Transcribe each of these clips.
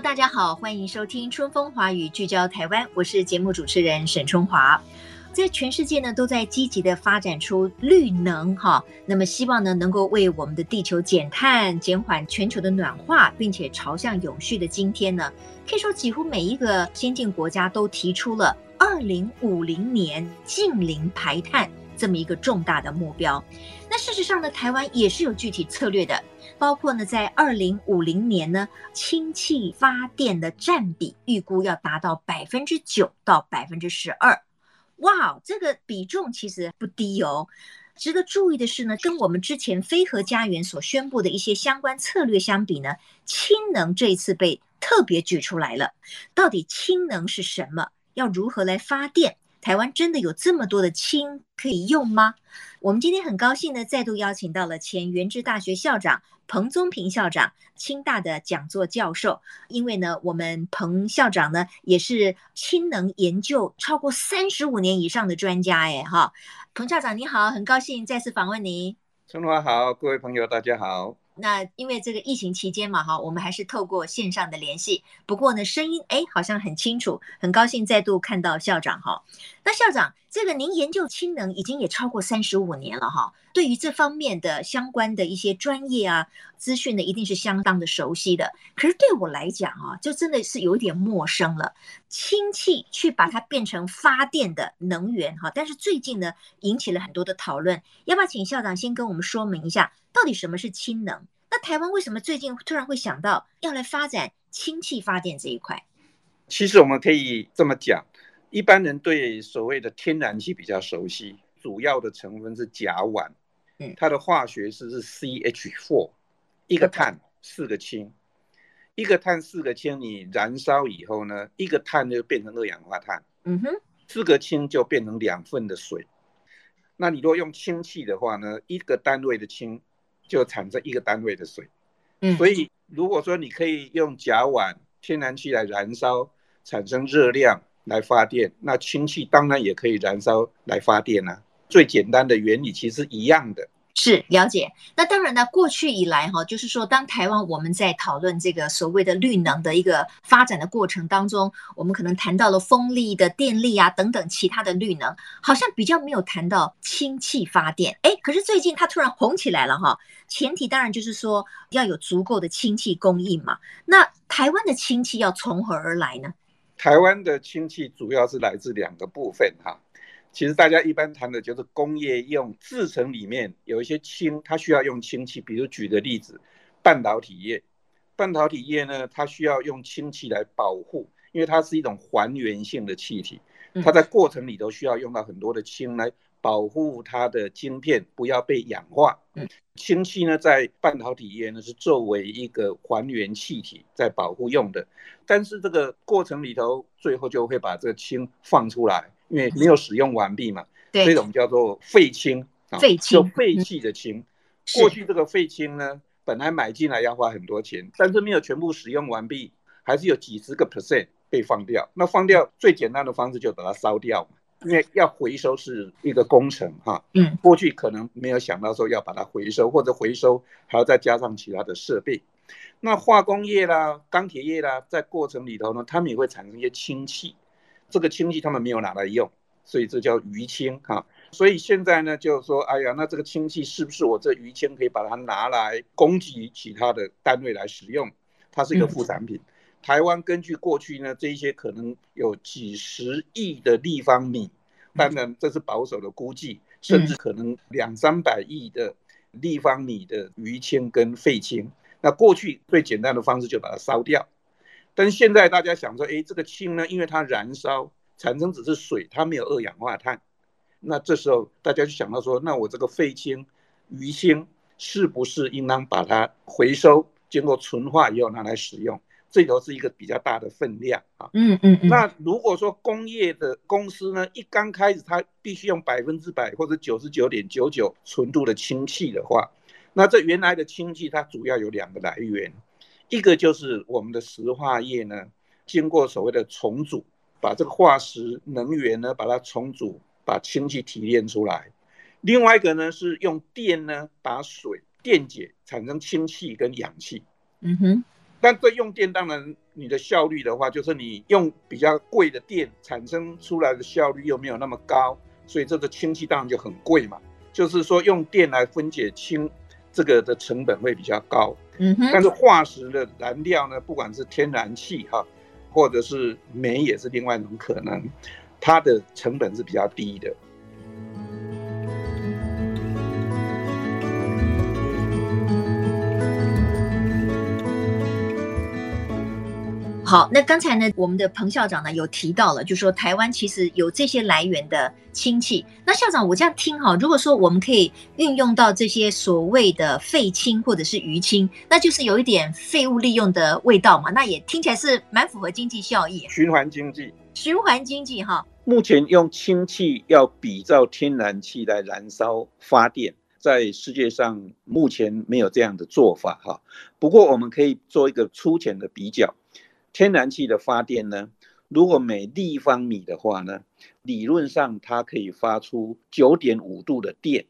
大家好，欢迎收听《春风华语》，聚焦台湾。我是节目主持人沈春华。在全世界呢，都在积极的发展出绿能，哈。那么希望呢，能够为我们的地球减碳、减缓全球的暖化，并且朝向永续的今天呢，可以说几乎每一个先进国家都提出了。二零五零年净零排碳这么一个重大的目标，那事实上呢，台湾也是有具体策略的，包括呢，在二零五零年呢，氢气发电的占比预估要达到百分之九到百分之十二，哇，这个比重其实不低哦。值得注意的是呢，跟我们之前非核家园所宣布的一些相关策略相比呢，氢能这一次被特别举出来了。到底氢能是什么？要如何来发电？台湾真的有这么多的氢可以用吗？我们今天很高兴呢，再度邀请到了前原智大学校长彭宗平校长，清大的讲座教授。因为呢，我们彭校长呢也是氢能研究超过三十五年以上的专家，哎哈。彭校长你好，很高兴再次访问你。春华好，各位朋友大家好。那因为这个疫情期间嘛，哈，我们还是透过线上的联系。不过呢，声音哎，好像很清楚，很高兴再度看到校长哈。那校长，这个您研究氢能已经也超过三十五年了哈，对于这方面的相关的一些专业啊资讯呢，一定是相当的熟悉的。可是对我来讲啊，就真的是有一点陌生了。氢气去把它变成发电的能源哈，但是最近呢，引起了很多的讨论。要不要请校长先跟我们说明一下？到底什么是氢能？那台湾为什么最近突然会想到要来发展氢气发电这一块？其实我们可以这么讲，一般人对所谓的天然气比较熟悉，主要的成分是甲烷，嗯，它的化学式是 CH4，一个碳四个氢，一个碳四个氢，你燃烧以后呢，一个碳就变成二氧化碳，嗯哼，四个氢就变成两份的水。那你如果用氢气的话呢，一个单位的氢。就产生一个单位的水，嗯，所以如果说你可以用甲烷、天然气来燃烧，产生热量来发电，那氢气当然也可以燃烧来发电啊。最简单的原理其实一样的。是了解，那当然呢，过去以来哈，就是说，当台湾我们在讨论这个所谓的绿能的一个发展的过程当中，我们可能谈到了风力的电力啊等等其他的绿能，好像比较没有谈到氢气发电。哎，可是最近它突然红起来了哈，前提当然就是说要有足够的氢气供应嘛。那台湾的氢气要从何而来呢？台湾的氢气主要是来自两个部分哈。其实大家一般谈的就是工业用制成里面有一些氢，它需要用氢气。比如举个例子，半导体业，半导体业呢，它需要用氢气来保护，因为它是一种还原性的气体，它在过程里头需要用到很多的氢来保护它的晶片不要被氧化。氢气呢，在半导体业呢是作为一个还原气体在保护用的，但是这个过程里头最后就会把这个氢放出来。因为没有使用完毕嘛，对，这种叫做废氢啊，废氢，就废弃的氢。过去这个废氢呢，本来买进来要花很多钱，但是没有全部使用完毕，还是有几十个 percent 被放掉。那放掉最简单的方式就把它烧掉嘛，因为要回收是一个工程哈。嗯，过去可能没有想到说要把它回收，或者回收还要再加上其他的设备。那化工业啦、钢铁业啦，在过程里头呢，他们也会产生一些氢气。这个氢气他们没有拿来用，所以这叫余氢哈。所以现在呢，就是说，哎呀，那这个氢气是不是我这余氢可以把它拿来供给其他的单位来使用？它是一个副产品。嗯、台湾根据过去呢，这一些可能有几十亿的立方米，当然这是保守的估计，甚至可能两三百亿的立方米的余氢跟废氢。那过去最简单的方式就把它烧掉。但现在大家想说，哎，这个氢呢，因为它燃烧产生只是水，它没有二氧化碳。那这时候大家就想到说，那我这个废氢余氢是不是应当把它回收，经过纯化以后拿来使用？这头是一个比较大的分量啊。嗯嗯嗯。那如果说工业的公司呢，一刚开始它必须用百分之百或者九十九点九九纯度的氢气的话，那这原来的氢气它主要有两个来源，一个就是我们的石化业呢，经过所谓的重组，把这个化石能源呢把它重组，把氢气提炼出来；另外一个呢是用电呢把水电解产生氢气跟氧气。嗯哼。但对用电当然，你的效率的话，就是你用比较贵的电产生出来的效率又没有那么高，所以这个氢气当然就很贵嘛。就是说用电来分解氢，这个的成本会比较高。嗯哼。但是化石的燃料呢，不管是天然气哈，或者是煤也是另外一种可能，它的成本是比较低的。好，那刚才呢，我们的彭校长呢有提到了，就是说台湾其实有这些来源的氢气。那校长，我这样听哈，如果说我们可以运用到这些所谓的废氢或者是余氢，那就是有一点废物利用的味道嘛，那也听起来是蛮符合经济效益。循环经济，循环经济哈。目前用氢气要比照天然气来燃烧发电，在世界上目前没有这样的做法哈。不过我们可以做一个粗浅的比较。天然气的发电呢，如果每立方米的话呢，理论上它可以发出九点五度的电，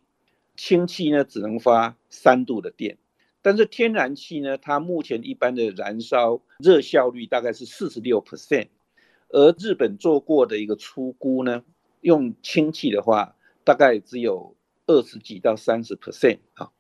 氢气呢只能发三度的电。但是天然气呢，它目前一般的燃烧热效率大概是四十六 percent，而日本做过的一个初估呢，用氢气的话大概只有二十几到三十 percent 啊。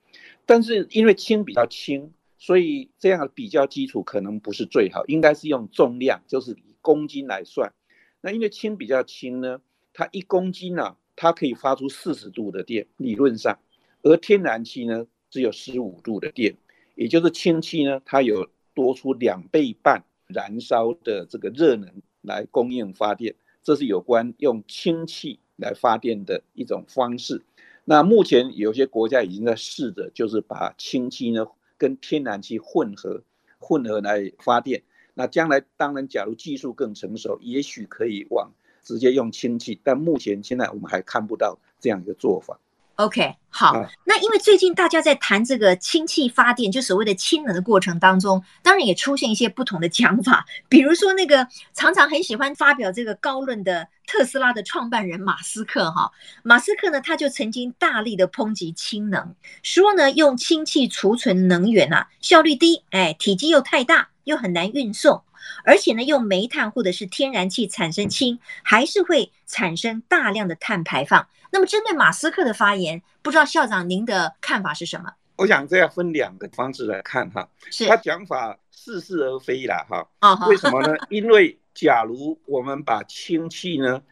但是因为氢比较轻。所以这样比较基础可能不是最好，应该是用重量，就是以公斤来算。那因为氢比较轻呢，它一公斤呢、它可以发出四十度的电，理论上，而天然气呢只有十五度的电，也就是氢气呢，它有多出两倍半燃烧的这个热能来供应发电，这是有关用氢气来发电的一种方式。那目前有些国家已经在试着，就是把氢气呢。跟天然气混合，混合来发电。那将来当然，假如技术更成熟，也许可以往直接用氢气。但目前现在我们还看不到这样一个做法。OK，好，啊、那因为最近大家在谈这个氢气发电，就所谓的氢能的过程当中，当然也出现一些不同的讲法。比如说那个常常很喜欢发表这个高论的特斯拉的创办人马斯克，哈，马斯克呢，他就曾经大力的抨击氢能，说呢用氢气储存能源啊，效率低，哎，体积又太大，又很难运送。而且呢，用煤炭或者是天然气产生氢，还是会产生大量的碳排放。那么，针对马斯克的发言，不知道校长您的看法是什么？我想这要分两个方式来看哈。是他讲法似是而非啦哈。啊，为什么呢？因为假如我们把氢气呢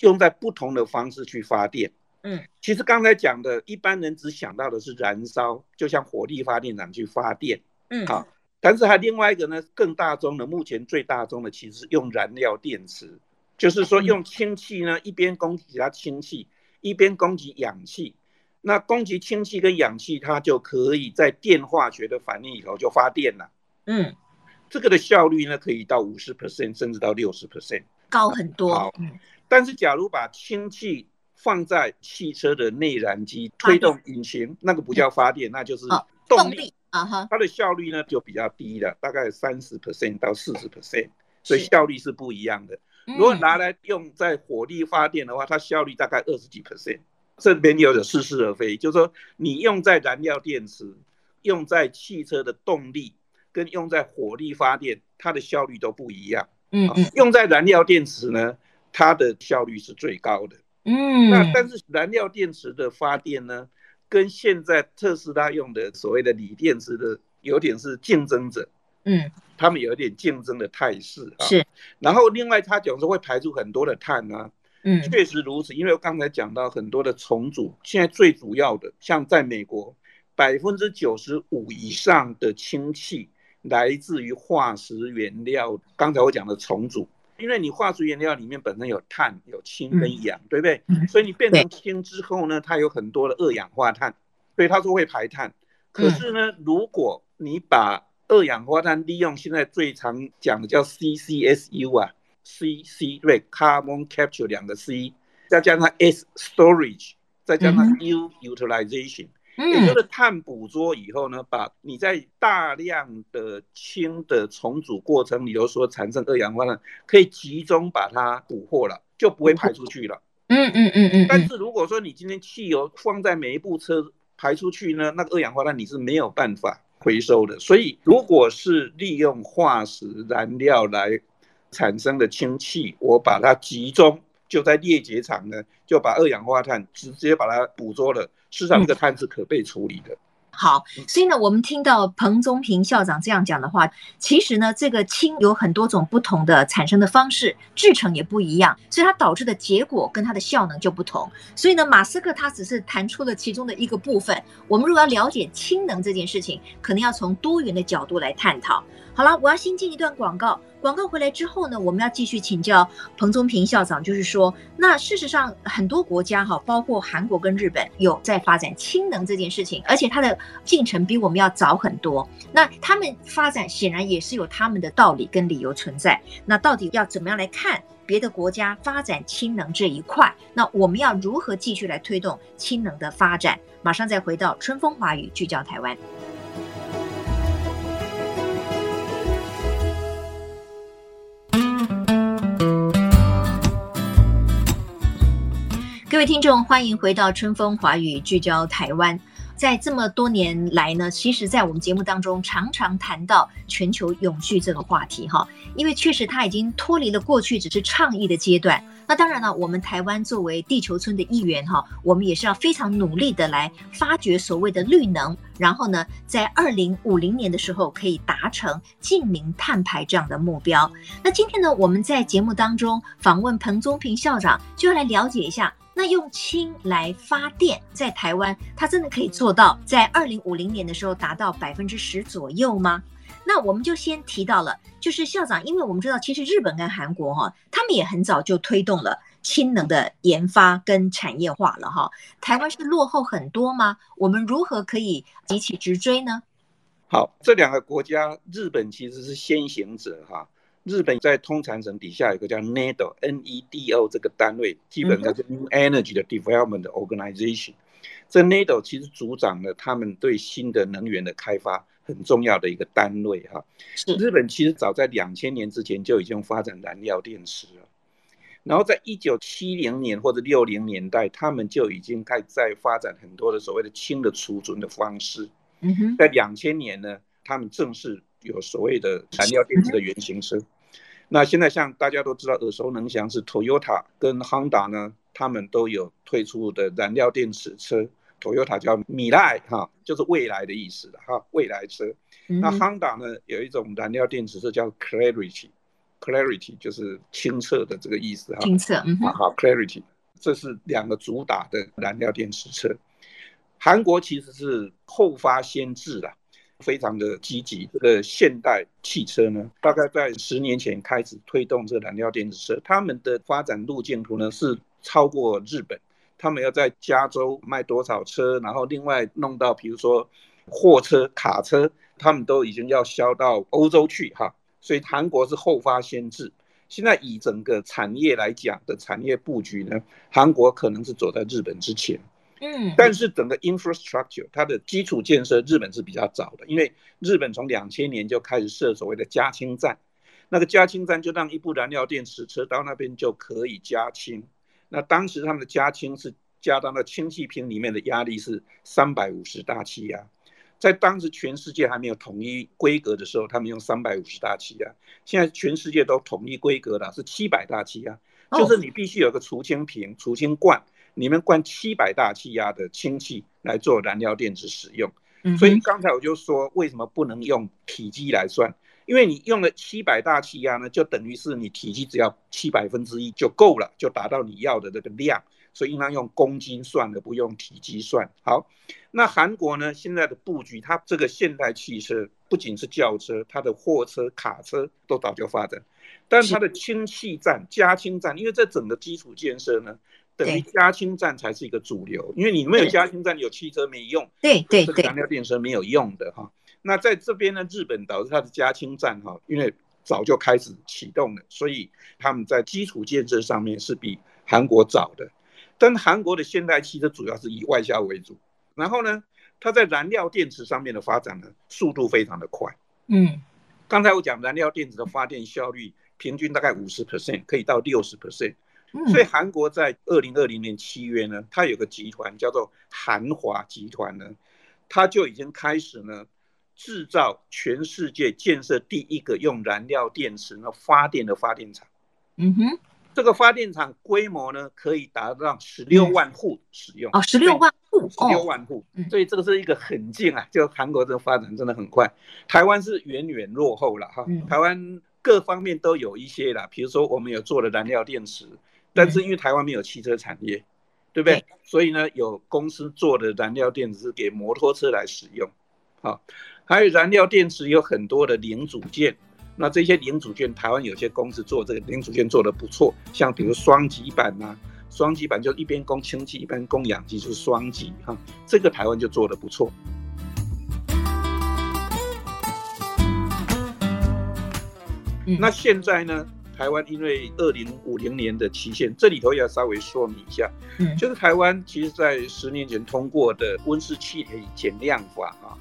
用在不同的方式去发电，嗯，其实刚才讲的，一般人只想到的是燃烧，就像火力发电厂去发电，嗯，好。但是还另外一个呢，更大宗的，目前最大宗的其实是用燃料电池，就是说用氢气呢，一边供给它氢气，一边供给氧气。那供给氢气跟氧气，它就可以在电化学的反应里头就发电了。嗯，这个的效率呢，可以到五十 percent，甚至到六十 percent，高很多。好，但是假如把氢气放在汽车的内燃机推动引擎，那个不叫发电，那就是动力。啊哈，它的效率呢就比较低了，大概三十 percent 到四十 percent，所以效率是不一样的。如果拿来用在火力发电的话，它效率大概二十几 percent。这边有点似是而非，就是说你用在燃料电池、用在汽车的动力跟用在火力发电，它的效率都不一样。嗯嗯，用在燃料电池呢，它的效率是最高的。嗯，那但是燃料电池的发电呢？跟现在特斯拉用的所谓的锂电池的有点是竞争者，嗯，他们有一点竞争的态势啊。是，然后另外他讲说会排出很多的碳啊，嗯，确实如此。因为我刚才讲到很多的重组，现在最主要的，像在美国，百分之九十五以上的氢气来自于化石原料。刚才我讲的重组。因为你化石原料里面本身有碳、有氢跟氧，嗯、对不对？所以你变成氢之后呢，它有很多的二氧化碳，所以他说会排碳。可是呢，如果你把二氧化碳利用现在最常讲的叫 CCSU 啊，CC 对，Carbon Capture 两个 C，再加上 S Storage，再加上 U Utilization。也就是碳捕捉以后呢，把你在大量的氢的重组过程里头所产生二氧化碳，可以集中把它捕获了，就不会排出去了。嗯嗯嗯嗯。但是如果说你今天汽油放在每一部车排出去呢，那个二氧化碳你是没有办法回收的。所以如果是利用化石燃料来产生的氢气，我把它集中。就在裂解厂呢，就把二氧化碳直接把它捕捉了。事实上，这个碳是可被处理的。嗯。好，所以呢，我们听到彭宗平校长这样讲的话，其实呢，这个氢有很多种不同的产生的方式，制成也不一样，所以它导致的结果跟它的效能就不同。所以呢，马斯克他只是谈出了其中的一个部分。我们如果要了解氢能这件事情，可能要从多元的角度来探讨。好了，我要先进一段广告。广告回来之后呢，我们要继续请教彭宗平校长，就是说，那事实上很多国家哈，包括韩国跟日本，有在发展氢能这件事情，而且它的进程比我们要早很多。那他们发展显然也是有他们的道理跟理由存在。那到底要怎么样来看别的国家发展氢能这一块？那我们要如何继续来推动氢能的发展？马上再回到春风华语，聚焦台湾。各位听众，欢迎回到春风华语，聚焦台湾。在这么多年来呢，其实，在我们节目当中常常谈到全球永续这个话题，哈，因为确实它已经脱离了过去只是倡议的阶段。那当然了，我们台湾作为地球村的一员，哈，我们也是要非常努力的来发掘所谓的绿能，然后呢，在二零五零年的时候可以达成净零碳排这样的目标。那今天呢，我们在节目当中访问彭宗平校长，就要来了解一下。那用氢来发电，在台湾，它真的可以做到在二零五零年的时候达到百分之十左右吗？那我们就先提到了，就是校长，因为我们知道，其实日本跟韩国哈，他们也很早就推动了氢能的研发跟产业化了哈。台湾是落后很多吗？我们如何可以急起直追呢？好，这两个国家，日本其实是先行者哈。日本在通产省底下有个叫 NEDO，N-E-D-O 这个单位，基本上是 New Energy 的 Development Organization。这 NEDO 其实主掌了他们对新的能源的开发很重要的一个单位哈。日本其实早在两千年之前就已经发展燃料电池了，然后在一九七零年或者六零年代，他们就已经开在发展很多的所谓的氢的储存的方式。在两千年呢，他们正式有所谓的燃料电池的原型车。那现在像大家都知道耳熟能详是 Toyota 跟 Honda 呢，他们都有推出的燃料电池车。Toyota 叫米莱哈，就是未来的意思的哈，未来车。那 Honda 呢，有一种燃料电池车叫 Clarity，Clarity 就是清澈的这个意思哈。清澈，嗯哼。好，Clarity，这是两个主打的燃料电池车。韩国其实是后发先至啦。非常的积极，这个现代汽车呢，大概在十年前开始推动这个燃料电池车，他们的发展路径图呢是超过日本，他们要在加州卖多少车，然后另外弄到比如说货车、卡车，他们都已经要销到欧洲去哈，所以韩国是后发先至。现在以整个产业来讲的产业布局呢，韩国可能是走在日本之前。嗯，但是整个 infrastructure 它的基础建设，日本是比较早的，因为日本从两千年就开始设所谓的加氢站，那个加氢站就让一部燃料电池车到那边就可以加氢。那当时他们的加氢是加到那氢气瓶里面的压力是三百五十大气压，在当时全世界还没有统一规格的时候，他们用三百五十大气压，现在全世界都统一规格了，是七百大气压，就是你必须有个除氢瓶、除氢罐。里面灌七百大气压的氢气来做燃料电池使用，所以刚才我就说为什么不能用体积来算？因为你用了七百大气压呢，就等于是你体积只要七百分之一就够了，就达到你要的这个量，所以应当用公斤算的，不用体积算。好，那韩国呢，现在的布局，它这个现代汽车不仅是轿车，它的货车、卡车都早就发展，但它的氢气站、加氢站，因为这整个基础建设呢。等于加氢站才是一个主流，因为你没有加氢站，有汽车没用，对对对，燃料电池没有用的哈。那在这边呢，日本导致它的加氢站哈，因为早就开始启动了，所以他们在基础建设上面是比韩国早的。但韩国的现代汽车主要是以外销为主，然后呢，它在燃料电池上面的发展呢，速度非常的快。嗯，刚才我讲燃料电池的发电效率平均大概五十 percent，可以到六十 percent。所以韩国在二零二零年七月呢，它有个集团叫做韩华集团呢，它就已经开始呢制造全世界建设第一个用燃料电池呢发电的发电厂。嗯哼，这个发电厂规模呢可以达到十六万户使用。哦，十六万户，十六万户。所以这个是一个很近啊，就韩国这个发展真的很快。台湾是远远落后了哈，台湾各方面都有一些啦，比如说我们有做了燃料电池。但是因为台湾没有汽车产业，对不对？所以呢，有公司做的燃料电池是给摩托车来使用，好，还有燃料电池有很多的零组件，那这些零组件台湾有些公司做这个零组件做的不错，像比如双极板呐，双极板就一边供氢气一边供氧气，就是双极哈，这个台湾就做的不错。那现在呢？台湾因为二零五零年的期限，这里头要稍微说明一下，嗯，就是台湾其实在十年前通过的温室气体减量法啊，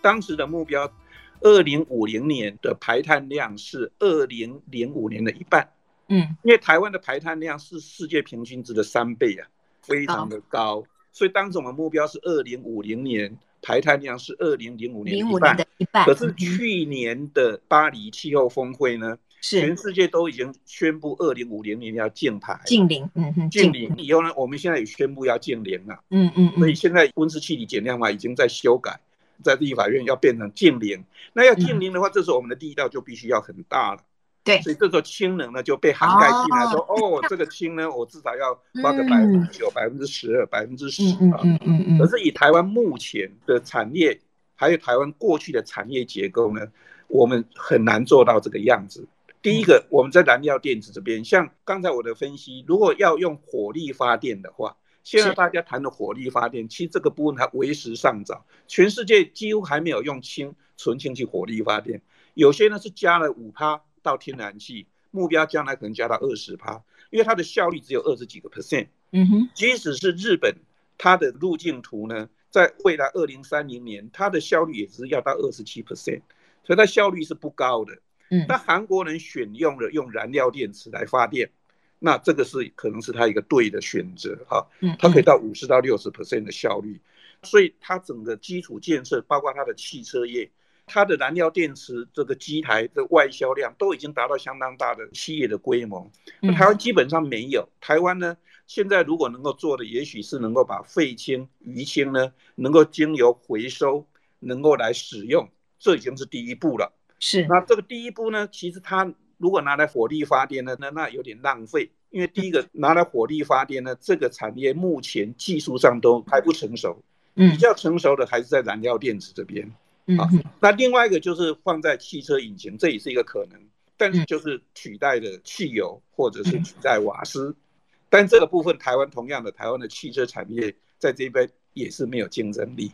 当时的目标，二零五零年的排碳量是二零零五年的一半，嗯，因为台湾的排碳量是世界平均值的三倍啊，非常的高，所以当时我们目标是二零五零年排碳量是二零零五年的一半，可是去年的巴黎气候峰会呢？是。全世界都已经宣布二零五零年要净排净零，嗯哼，净零以后呢，我们现在也宣布要净零了，嗯嗯，所以现在温室气体减量法已经在修改，在立法院要变成净零。那要净零的话，这时候我们的第一道就必须要很大了，对，所以这时候氢能呢就被涵盖进来，说哦，这个氢呢，我至少要花个百分之九、百分之十二、百分之十啊，嗯嗯嗯。可是以台湾目前的产业，还有台湾过去的产业结构呢，我们很难做到这个样子。第一个，我们在燃料电池这边，像刚才我的分析，如果要用火力发电的话，现在大家谈的火力发电，其实这个部分还为时尚早，全世界几乎还没有用氢纯氢气火力发电，有些呢是加了五趴到天然气，目标将来可能加到二十趴，因为它的效率只有二十几个 percent。嗯哼，即使是日本，它的路径图呢，在未来二零三零年，它的效率也是要到二十七 percent，所以它效率是不高的。那韩国人选用了用燃料电池来发电，那这个是可能是他一个对的选择哈，它可以到五十到六十 percent 的效率，所以它整个基础建设，包括它的汽车业，它的燃料电池这个机台的外销量都已经达到相当大的企业的规模，那台湾基本上没有。台湾呢，现在如果能够做的，也许是能够把废氢、余氢呢，能够经由回收，能够来使用，这已经是第一步了。是，那这个第一步呢，其实它如果拿来火力发电呢，那那有点浪费，因为第一个 拿来火力发电呢，这个产业目前技术上都还不成熟，比较成熟的还是在燃料电池这边。啊，那另外一个就是放在汽车引擎，这也是一个可能，但是就是取代的汽油或者是取代瓦斯，但这个部分台湾同样的，台湾的汽车产业在这边也是没有竞争力。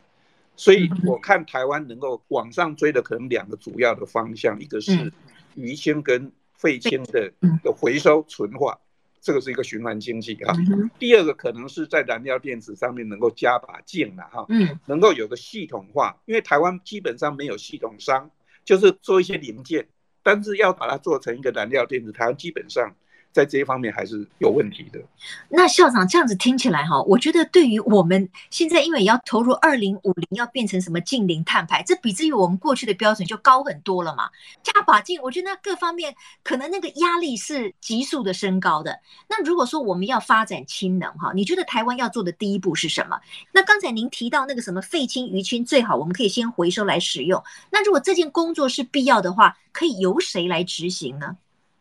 所以我看台湾能够往上追的可能两个主要的方向，一个是余氢跟废氢的的回收纯化，这个是一个循环经济哈。第二个可能是在燃料电池上面能够加把劲了哈，能够有个系统化，因为台湾基本上没有系统商，就是做一些零件，但是要把它做成一个燃料电池，台湾基本上。在这一方面还是有问题的。那校长这样子听起来哈，我觉得对于我们现在因为要投入二零五零要变成什么净零碳排，这比之于我们过去的标准就高很多了嘛。加把劲，我觉得那各方面可能那个压力是急速的升高的。那如果说我们要发展氢能哈，你觉得台湾要做的第一步是什么？那刚才您提到那个什么废氢、余氢，最好我们可以先回收来使用。那如果这件工作是必要的话，可以由谁来执行呢？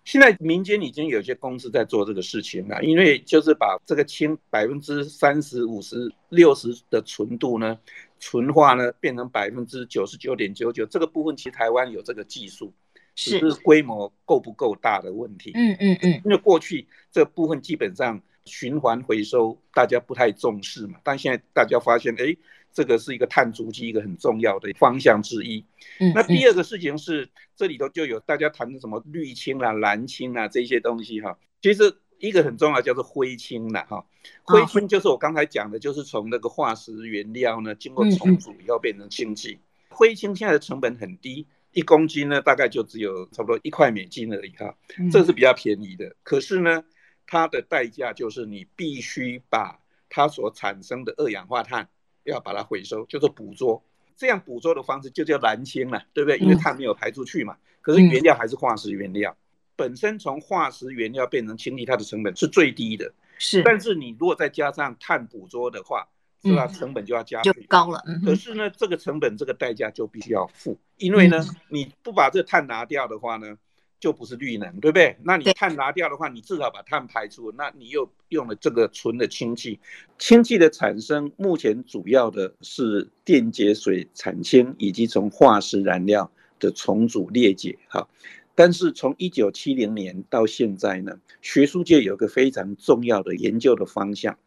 现在民间已经有些公司在做这个事情了，因为就是把这个氢百分之三十五十六十的纯度呢，纯化呢变成百分之九十九点九九，这个部分其实台湾有这个技术，只是规模够不够大的问题。嗯嗯嗯，因为过去这部分基本上循环回收大家不太重视嘛，但现在大家发现，哎，这个是一个碳足迹一个很重要的方向之一。嗯，那第二个事情是，这里头就有大家谈的什么绿氢啊、蓝氢啊这些东西哈。其实一个很重要叫做灰氢了哈。灰氢就是我刚才讲的，就是从那个化石原料呢经过重组以后变成氢气。灰氢现在的成本很低，一公斤呢大概就只有差不多一块美金而已哈，这是比较便宜的。可是呢，它的代价就是你必须把它所产生的二氧化碳要把它回收，叫做捕捉。这样捕捉的方式就叫蓝氢了，对不对？因为碳没有排出去嘛。可是原料还是化石原料，本身从化石原料变成氢气，它的成本是最低的。是。但是你如果再加上碳捕捉的话，是吧？成本就要加，就高了。可是呢，这个成本这个代价就必须要付，因为呢，你不把这个碳拿掉的话呢。就不是绿能，对不对？那你碳拿掉的话，你至少把碳排出，那你又用了这个纯的氢气。氢气的产生，目前主要的是电解水产氢，以及从化石燃料的重组裂解。哈，但是从一九七零年到现在呢，学术界有个非常重要的研究的方向，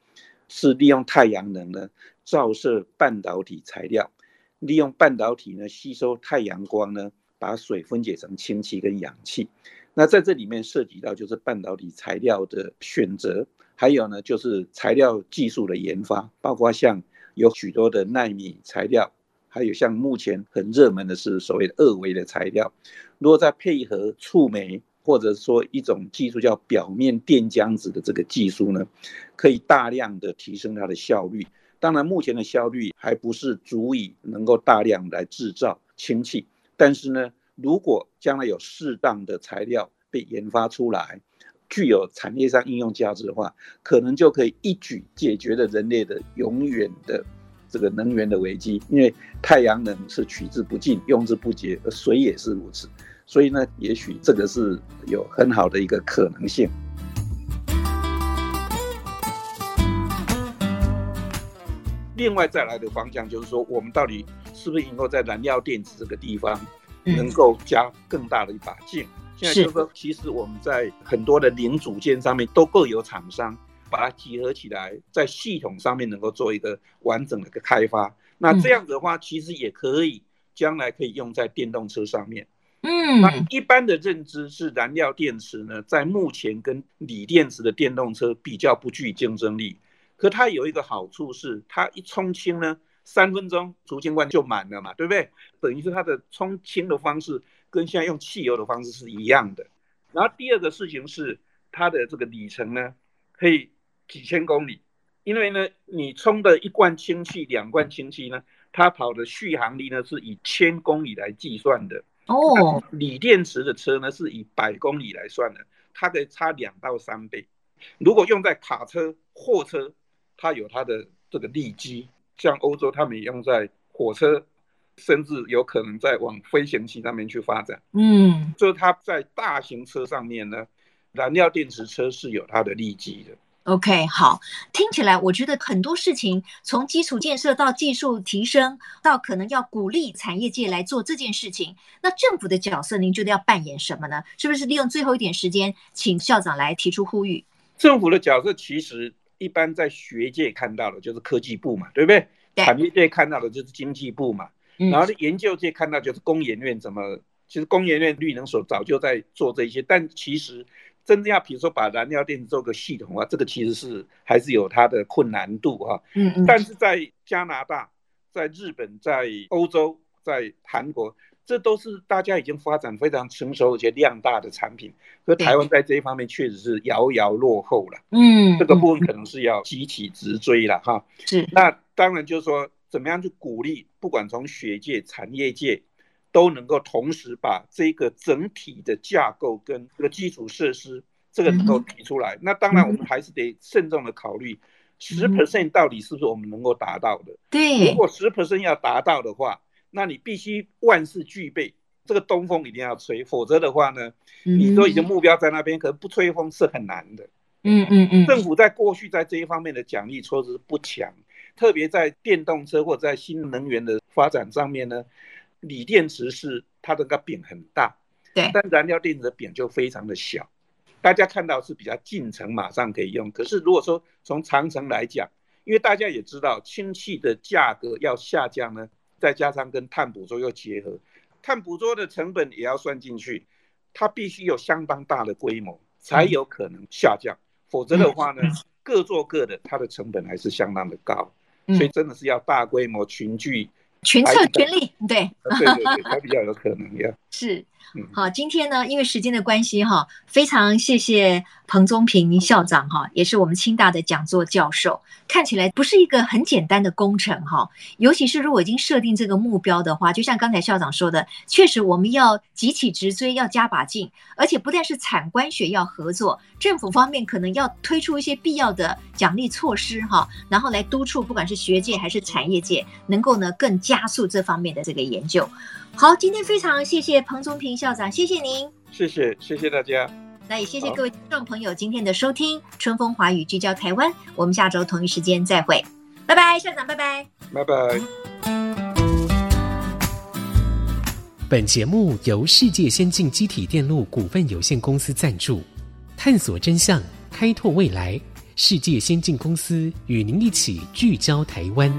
是利用太阳能呢照射半导体材料，利用半导体呢吸收太阳光呢。把水分解成氢气跟氧气，那在这里面涉及到就是半导体材料的选择，还有呢就是材料技术的研发，包括像有许多的纳米材料，还有像目前很热门的是所谓的二维的材料，如果再配合触媒或者说一种技术叫表面电浆子的这个技术呢，可以大量的提升它的效率。当然目前的效率还不是足以能够大量来制造氢气。但是呢，如果将来有适当的材料被研发出来，具有产业上应用价值的话，可能就可以一举解决了人类的永远的这个能源的危机。因为太阳能是取之不尽、用之不竭，而水也是如此。所以呢，也许这个是有很好的一个可能性。另外再来的方向就是说，我们到底是不是能够在燃料电池这个地方，能够加更大的一把劲？现在就是说，其实我们在很多的零组件上面都各有厂商，把它集合起来，在系统上面能够做一个完整的一个开发。那这样的话，其实也可以将来可以用在电动车上面。嗯，那一般的认知是燃料电池呢，在目前跟锂电池的电动车比较不具竞争力。可它有一个好处是，它一充氢呢，三分钟储氢罐就满了嘛，对不对？等于是它的充氢的方式跟现在用汽油的方式是一样的。然后第二个事情是，它的这个里程呢，可以几千公里，因为呢，你充的一罐氢气、两罐氢气呢，它跑的续航力呢是以千公里来计算的。哦，锂电池的车呢是以百公里来算的，它可以差两到三倍。如果用在卡车、货车，它有它的这个利基，像欧洲，他们也用在火车，甚至有可能在往飞行器上面去发展。嗯，就是它在大型车上面呢，燃料电池车是有它的利基的。OK，好，听起来我觉得很多事情，从基础建设到技术提升，到可能要鼓励产业界来做这件事情，那政府的角色您觉得要扮演什么呢？是不是利用最后一点时间，请校长来提出呼吁？政府的角色其实。一般在学界看到的就是科技部嘛，对不对？产业界看到的就是经济部嘛，然后研究界看到就是工研院怎么，其实工研院绿能所早就在做这些，但其实真正要比如说把燃料电池做个系统啊，这个其实是还是有它的困难度哈。嗯嗯。但是在加拿大、在日本、在欧洲、在韩国。这都是大家已经发展非常成熟而且量大的产品，和台湾在这一方面确实是遥遥落后了。嗯，这个部分可能是要急起直追了哈。是，那当然就是说，怎么样去鼓励，不管从学界、产业界，都能够同时把这个整体的架构跟这个基础设施，这个能够提出来。那当然，我们还是得慎重的考虑，十 percent 到底是不是我们能够达到的？对，如果十 percent 要达到的话。那你必须万事俱备，这个东风一定要吹，否则的话呢，你都已经目标在那边，可是不吹风是很难的。嗯嗯嗯。政府在过去在这一方面的奖励措施不强，特别在电动车或者在新能源的发展上面呢，锂电池是它的个饼很大，对，但燃料电池的饼就非常的小。大家看到是比较近程，马上可以用。可是如果说从长程来讲，因为大家也知道氢气的价格要下降呢，再加上跟碳捕捉又结合，碳捕捉的成本也要算进去，它必须有相当大的规模才有可能下降，否则的话呢，各做各的，它的成本还是相当的高，所以真的是要大规模群聚。群策群力，对，对对对，才比较有可能呀。是，好，今天呢，因为时间的关系哈，非常谢谢彭宗平校长哈，也是我们清大的讲座教授。看起来不是一个很简单的工程哈，尤其是如果已经设定这个目标的话，就像刚才校长说的，确实我们要急起直追，要加把劲，而且不但是产官学要合作，政府方面可能要推出一些必要的奖励措施哈，然后来督促不管是学界还是产业界，能够呢更。加速这方面的这个研究。好，今天非常谢谢彭宗平校长，谢谢您，谢谢，谢谢大家。那也谢谢各位听众朋友今天的收听，《春风华语》聚焦台湾，我们下周同一时间再会，拜拜，校长，拜拜，拜拜。本节目由世界先进机体电路股份有限公司赞助，探索真相，开拓未来。世界先进公司与您一起聚焦台湾。